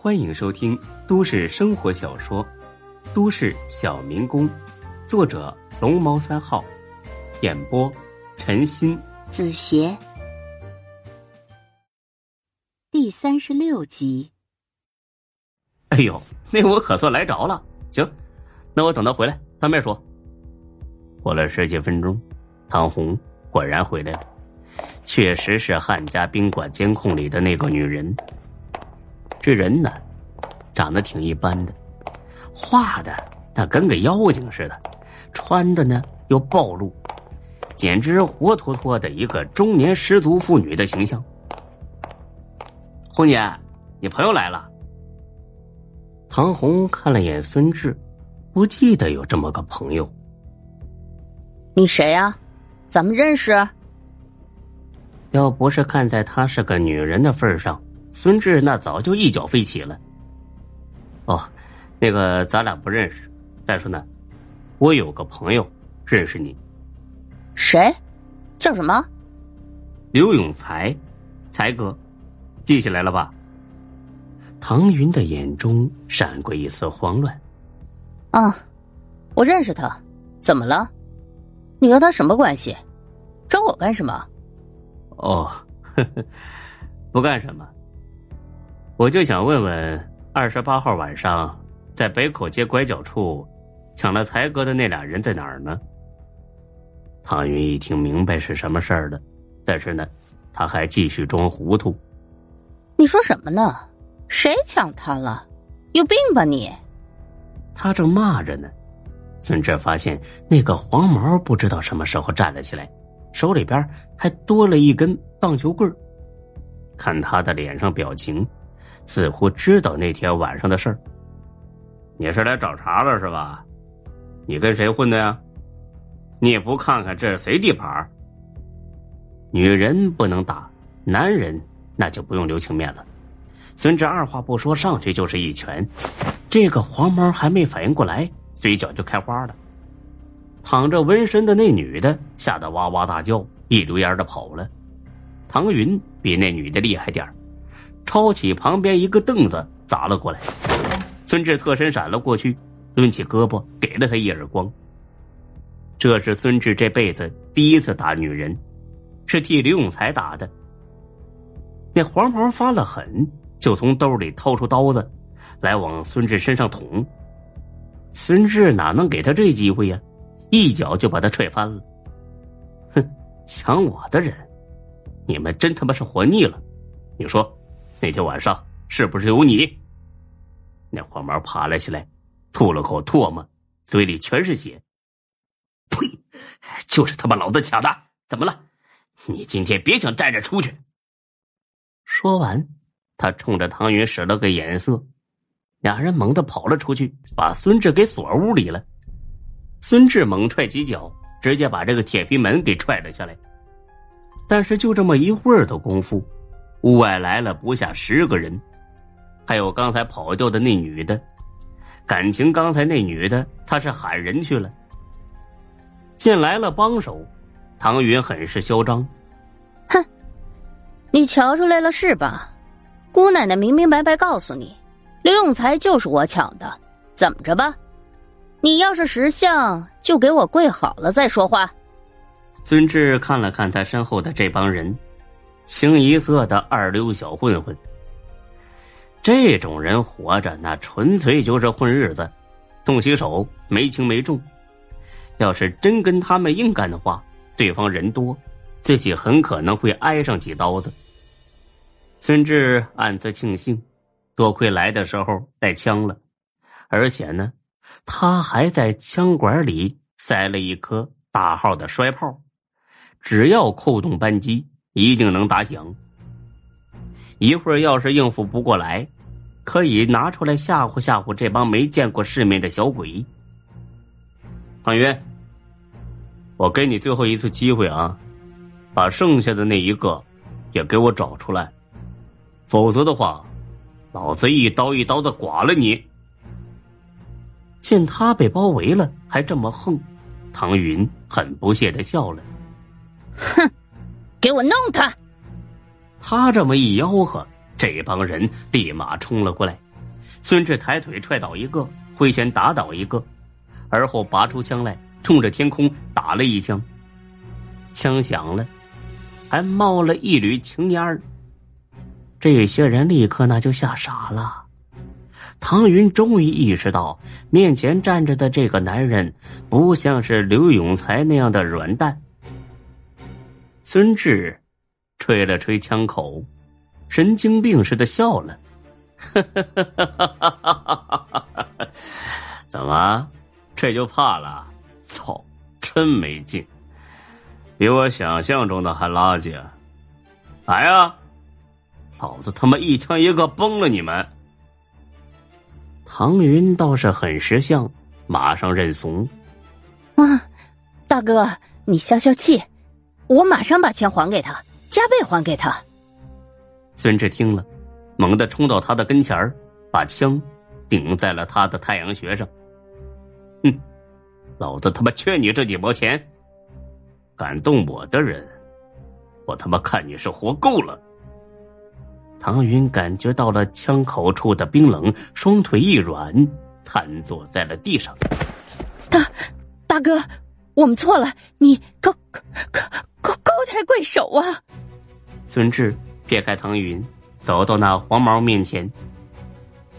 欢迎收听都市生活小说《都市小民工》，作者龙猫三号，演播陈鑫、子邪，第三十六集。哎呦，那我可算来着了。行，那我等他回来当面说。过了十几分钟，唐红果然回来了，确实是汉家宾馆监控里的那个女人。这人呢，长得挺一般的，画的那跟个妖精似的，穿的呢又暴露，简直活脱脱的一个中年失足妇女的形象。红姐，你朋友来了。唐红看了眼孙志，不记得有这么个朋友。你谁呀？咱们认识？要不是看在她是个女人的份上。孙志那早就一脚飞起了。哦，那个咱俩不认识。再说呢，我有个朋友认识你。谁？叫什么？刘永才，才哥，记起来了吧？唐云的眼中闪过一丝慌乱。啊，我认识他。怎么了？你和他什么关系？找我干什么？哦，呵呵，不干什么。我就想问问，二十八号晚上在北口街拐角处抢了才哥的那俩人在哪儿呢？唐云一听明白是什么事儿了，但是呢，他还继续装糊涂。你说什么呢？谁抢他了？有病吧你！他正骂着呢，孙志发现那个黄毛不知道什么时候站了起来，手里边还多了一根棒球棍看他的脸上表情。似乎知道那天晚上的事儿。你是来找茬了是吧？你跟谁混的呀？你也不看看这是谁地盘？女人不能打，男人那就不用留情面了。孙志二话不说，上去就是一拳。这个黄毛还没反应过来，嘴角就开花了。躺着纹身的那女的吓得哇哇大叫，一溜烟的跑了。唐云比那女的厉害点儿。抄起旁边一个凳子砸了过来，孙志侧身闪了过去，抡起胳膊给了他一耳光。这是孙志这辈子第一次打女人，是替刘永才打的。那黄毛发了狠，就从兜里掏出刀子，来往孙志身上捅。孙志哪能给他这机会呀？一脚就把他踹翻了。哼，抢我的人，你们真他妈是活腻了！你说。那天晚上是不是有你？那黄毛爬了起来，吐了口唾沫，嘴里全是血。呸！就是他妈老子抢的，怎么了？你今天别想站着出去！说完，他冲着唐云使了个眼色，俩人猛地跑了出去，把孙志给锁屋里了。孙志猛踹几脚，直接把这个铁皮门给踹了下来。但是就这么一会儿的功夫。屋外来了不下十个人，还有刚才跑掉的那女的。感情刚才那女的她是喊人去了。见来了帮手，唐云很是嚣张：“哼，你瞧出来了是吧？姑奶奶明明白白告诉你，刘永才就是我抢的，怎么着吧？你要是识相，就给我跪好了再说话。”孙志看了看他身后的这帮人。清一色的二流小混混，这种人活着那纯粹就是混日子，动起手没轻没重。要是真跟他们硬干的话，对方人多，自己很可能会挨上几刀子。孙志暗自庆幸，多亏来的时候带枪了，而且呢，他还在枪管里塞了一颗大号的摔炮，只要扣动扳机。一定能打响。一会儿要是应付不过来，可以拿出来吓唬吓唬这帮没见过世面的小鬼。唐云，我给你最后一次机会啊，把剩下的那一个也给我找出来，否则的话，老子一刀一刀的剐了你。见他被包围了，还这么横，唐云很不屑的笑了，哼。给我弄他！他这么一吆喝，这帮人立马冲了过来，孙志抬腿踹倒一个，挥拳打倒一个，而后拔出枪来，冲着天空打了一枪。枪响了，还冒了一缕青烟儿。这些人立刻那就吓傻了。唐云终于意识到，面前站着的这个男人不像是刘永才那样的软蛋。孙志吹了吹枪口，神经病似的笑了：“ 怎么，这就怕了？操，真没劲，比我想象中的还垃圾！来呀，老子他妈一枪一个崩了你们！”唐云倒是很识相，马上认怂。啊，大哥，你消消气，我马上把钱还给他，加倍还给他。孙志听了，猛地冲到他的跟前儿，把枪顶在了他的太阳穴上。哼，老子他妈缺你这几毛钱！敢动我的人，我他妈看你是活够了！唐云感觉到了枪口处的冰冷，双腿一软，瘫坐在了地上。大，大哥，我们错了，你高高高高高抬贵手啊！孙志撇开唐云，走到那黄毛面前。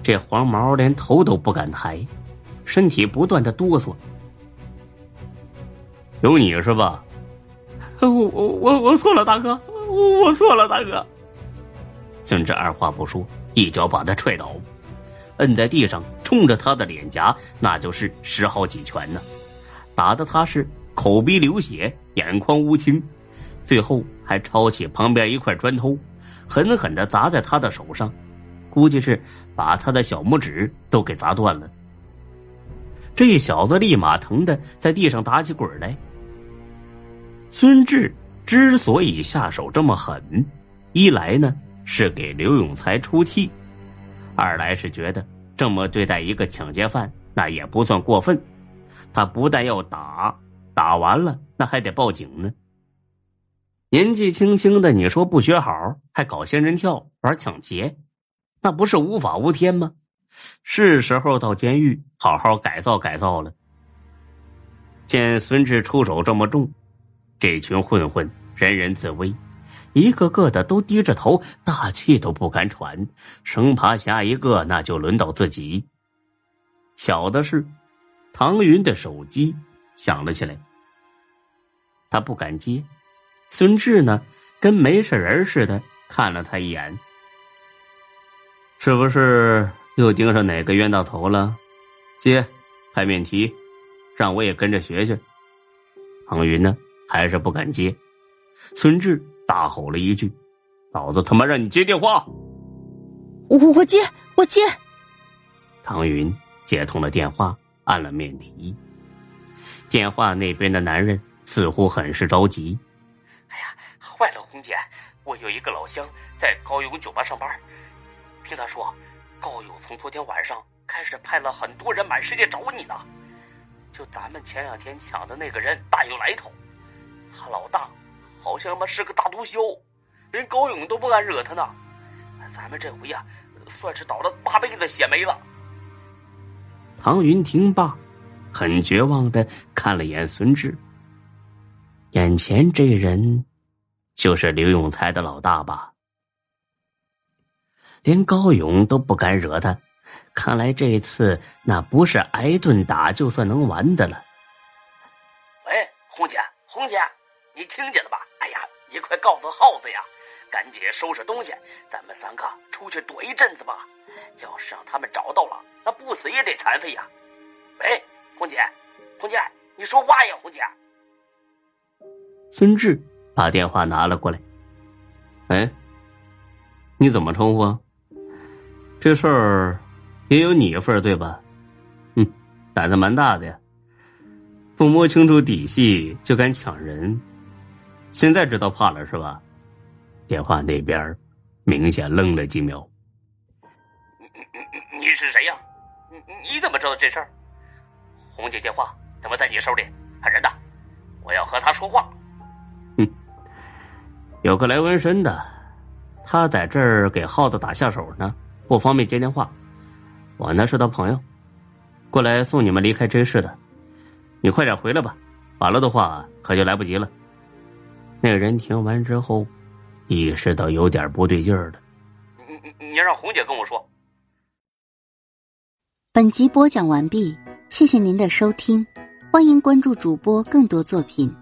这黄毛连头都不敢抬，身体不断的哆嗦。有你是吧？我我我我错了，大哥，我错了，大哥。孙志二话不说，一脚把他踹倒，摁在地上，冲着他的脸颊，那就是十好几拳呢，打的他是口鼻流血，眼眶乌青，最后还抄起旁边一块砖头，狠狠的砸在他的手上，估计是把他的小拇指都给砸断了。这小子立马疼的在地上打起滚来。孙志之所以下手这么狠，一来呢。是给刘永才出气，二来是觉得这么对待一个抢劫犯那也不算过分。他不但要打，打完了那还得报警呢。年纪轻轻的，你说不学好，还搞仙人跳玩抢劫，那不是无法无天吗？是时候到监狱好好改造改造了。见孙志出手这么重，这群混混人人自危。一个个的都低着头，大气都不敢喘，生怕下一个那就轮到自己。巧的是，唐云的手机响了起来，他不敢接。孙志呢，跟没事人似的看了他一眼，是不是又盯上哪个冤大头了？接，开免提，让我也跟着学学。唐云呢，还是不敢接。孙志。大吼了一句：“老子他妈让你接电话！”我我接我接。唐云接通了电话，按了免提。电话那边的男人似乎很是着急：“哎呀，坏了，红姐，我有一个老乡在高勇酒吧上班，听他说，高勇从昨天晚上开始派了很多人满世界找你呢。就咱们前两天抢的那个人大有来头，他老大。”好像嘛是个大毒枭，连高勇都不敢惹他呢。咱们这回呀，算是倒了八辈子血霉了。唐云听罢，很绝望的看了眼孙志。眼前这人，就是刘永才的老大吧？连高勇都不敢惹他，看来这次那不是挨顿打就算能完的了。喂，红姐，红姐。你听见了吧？哎呀，你快告诉耗子呀，赶紧收拾东西，咱们三个出去躲一阵子吧。要是让他们找到了，那不死也得残废呀。喂，红姐，红姐，你说话呀，红姐。孙志把电话拿了过来。哎，你怎么称呼？这事儿也有你一份对吧？嗯，胆子蛮大的呀，不摸清楚底细就敢抢人。现在知道怕了是吧？电话那边明显愣了几秒。你你是谁呀？你你怎么知道这事儿？红姐电话怎么在你手里？派人的，我要和他说话。哼，有个来纹身的，他在这儿给耗子打下手呢，不方便接电话。我呢是他朋友，过来送你们离开真市的。你快点回来吧，晚了的话可就来不及了。”那个人听完之后，意识到有点不对劲儿了。你你你让红姐跟我说。本集播讲完毕，谢谢您的收听，欢迎关注主播更多作品。